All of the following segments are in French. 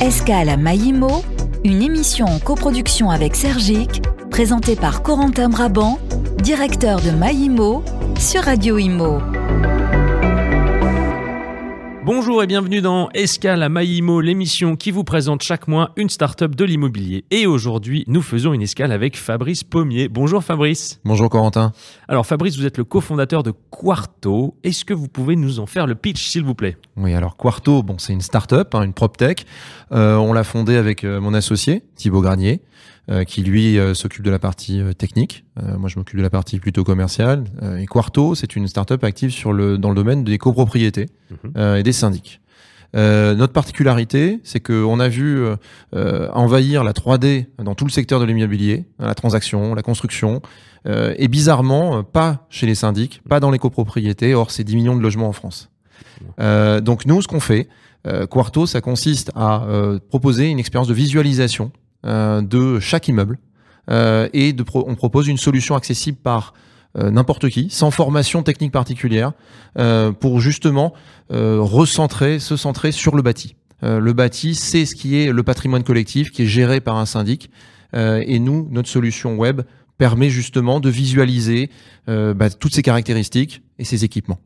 Escale à Maïmo, une émission en coproduction avec Sergic, présentée par Corentin Brabant, directeur de Maïmo, sur Radio Imo. Bonjour et bienvenue dans Escale à Maïmo, l'émission qui vous présente chaque mois une start-up de l'immobilier. Et aujourd'hui, nous faisons une escale avec Fabrice Pommier. Bonjour Fabrice. Bonjour Corentin. Alors Fabrice, vous êtes le cofondateur de Quarto. Est-ce que vous pouvez nous en faire le pitch, s'il vous plaît? Oui, alors Quarto, bon, c'est une start-up, hein, une PropTech. Euh, on l'a fondée avec euh, mon associé, Thibaut Granier. Euh, qui lui euh, s'occupe de la partie euh, technique. moi, je m'occupe de la partie plutôt commerciale. et Quarto, c'est une startup active sur le dans le domaine des copropriétés mhm. et des syndics. notre particularité, c'est qu'on a vu envahir la 3D dans tout le secteur de l'immobilier, hein, la transaction, la construction, et bizarrement, pas chez les syndics, pas dans les copropriétés, or c'est 10 millions de logements en France. donc nous, ce qu'on fait, Quarto, ça consiste à proposer une expérience de visualisation euh, de chaque immeuble euh, et on propose une solution accessible par euh, n'importe qui, sans formation technique particulière, pour justement recentrer, se centrer sur le bâti. le bâti, c'est ce qui est le patrimoine collectif qui est géré par un syndic. et nous, notre solution web permet justement de visualiser bah, toutes ces caractéristiques et ces équipements.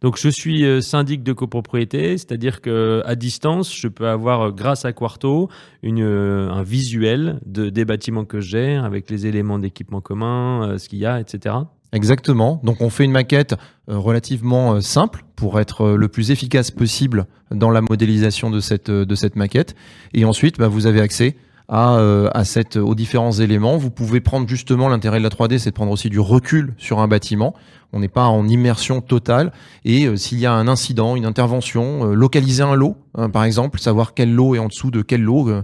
Donc je suis euh, syndic de copropriété, c'est-à-dire que à distance, je peux avoir euh, grâce à Quarto euh, un visuel de, des bâtiments que gère avec les éléments d'équipement commun, ce qu'il y a, etc. Exactement. Donc on fait une maquette relativement simple pour être le plus efficace possible dans la modélisation de cette, de cette maquette. Et ensuite, bah, vous avez accès à, à cette, aux différents éléments. Vous pouvez prendre justement l'intérêt de la 3D, c'est de prendre aussi du recul sur un bâtiment on n'est pas en immersion totale. Et euh, s'il y a un incident, une intervention, euh, localiser un lot, hein, par exemple, savoir quel lot est en dessous de quel lot, euh,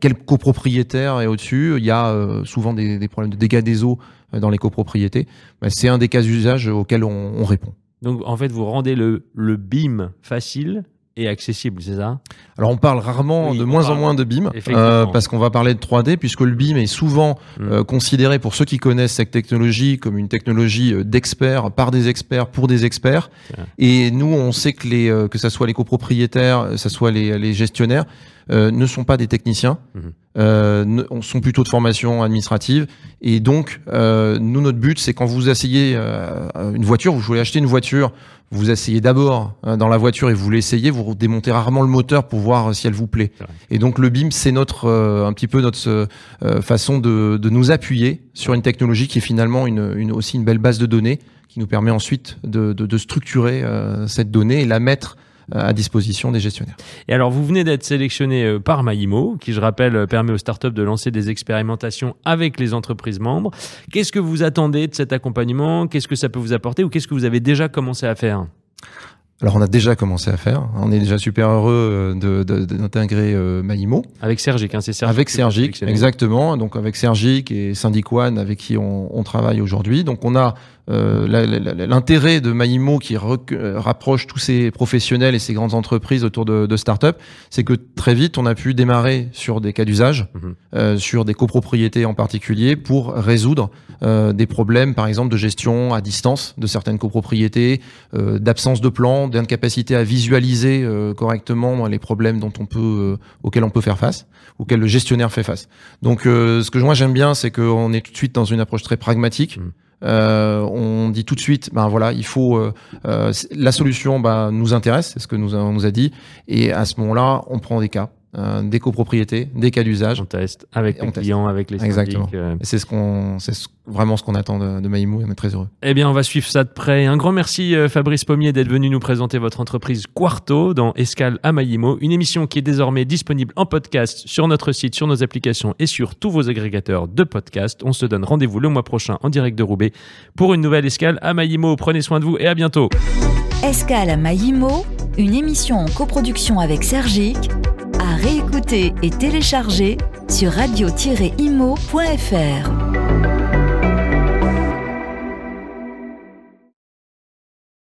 quel copropriétaire est au-dessus. Il y a souvent des, problèmes de dégâts des eaux dans les copropriétés. Bah, c'est un des cas d'usage auxquels on, répond. Donc en fait, vous rendez le, le BIM facile et accessible, c'est ça? Alors on parle rarement, de moins en moins de BIM, euh, parce qu'on va parler de 3D, puisque le BIM est souvent mm. euh, considéré, pour ceux qui connaissent cette technologie, comme une technologie euh, d'experts, par des experts, pour des experts. Et nous, on sait que, les, que ça soit les copropriétaires, que ça soit les, les gestionnaires, ne sont pas des techniciens, mm-hmm. euh, sont plutôt de formation administrative. Et donc, nous, notre but, c'est quand vous asseyez une voiture, vous voulez acheter une voiture, vous asseyez d'abord hein, dans la voiture et vous l'essayez, vous démontez rarement le moteur pour voir si elle vous plaît. Et donc le BIM, c'est notre euh, un petit peu notre euh, façon de, de, nous appuyer sur une technologie qui est finalement une, une, aussi une belle base de données qui nous permet ensuite de, de, de structurer euh, cette donnée et la mettre à disposition des gestionnaires. Et alors, vous venez d'être sélectionné euh, par Maïmo, qui, je rappelle, euh, permet aux startups de lancer des expérimentations avec les entreprises membres. Qu'est-ce que vous attendez de cet accompagnement? Qu'est-ce que ça peut vous apporter? Ou qu'est-ce que vous avez déjà commencé à faire? Alors on a déjà commencé à faire, on est déjà super heureux euh, d'intégrer de, Maïmo. Avec Sergic, hein, c'est Sergic. Avec Sergic, exactement. Donc avec Sergic et Syndic One avec qui on, on travaille aujourd'hui. Donc on a euh, l'intérêt de Maïmo qui euh, rapproche tous ces professionnels et ces grandes entreprises autour de, de start-up, c'est que très vite on a pu démarrer sur des cas d'usage, mhm. euh, sur des copropriétés en particulier, pour résoudre des problèmes, par exemple de gestion à distance de certaines copropriétés, d'absence de plan, d'incapacité à visualiser correctement les problèmes dont on peut, auxquels on peut faire face, auxquels le gestionnaire fait face. Donc, ce que moi j'aime bien, c'est qu'on est tout de suite dans une approche très pragmatique. Mhm. Euh, on dit tout de suite, ben voilà, il faut euh, euh, la solution, ben, nous intéresse, c'est ce que nous on nous a dit, et à ce moment-là, on prend des cas. Euh, des copropriétés, des cas d'usage. On teste avec les clients, avec les Exactement. Euh. C'est ce qu'on, c'est vraiment ce qu'on attend de, de Maïmou et on est très heureux. Eh bien, on va suivre ça de près. Un grand merci euh, Fabrice Pommier d'être venu nous présenter votre entreprise Quarto dans Escale à Maïmo, une émission qui est désormais disponible en podcast sur notre site, sur nos applications et sur tous vos agrégateurs de podcasts. On se donne rendez-vous le mois prochain en direct de Roubaix pour une nouvelle Escale à Maïmo. Prenez soin de vous et à bientôt. Escale à Maïmo, une émission en coproduction avec Sergic à réécouter et télécharger sur radio-imo.fr.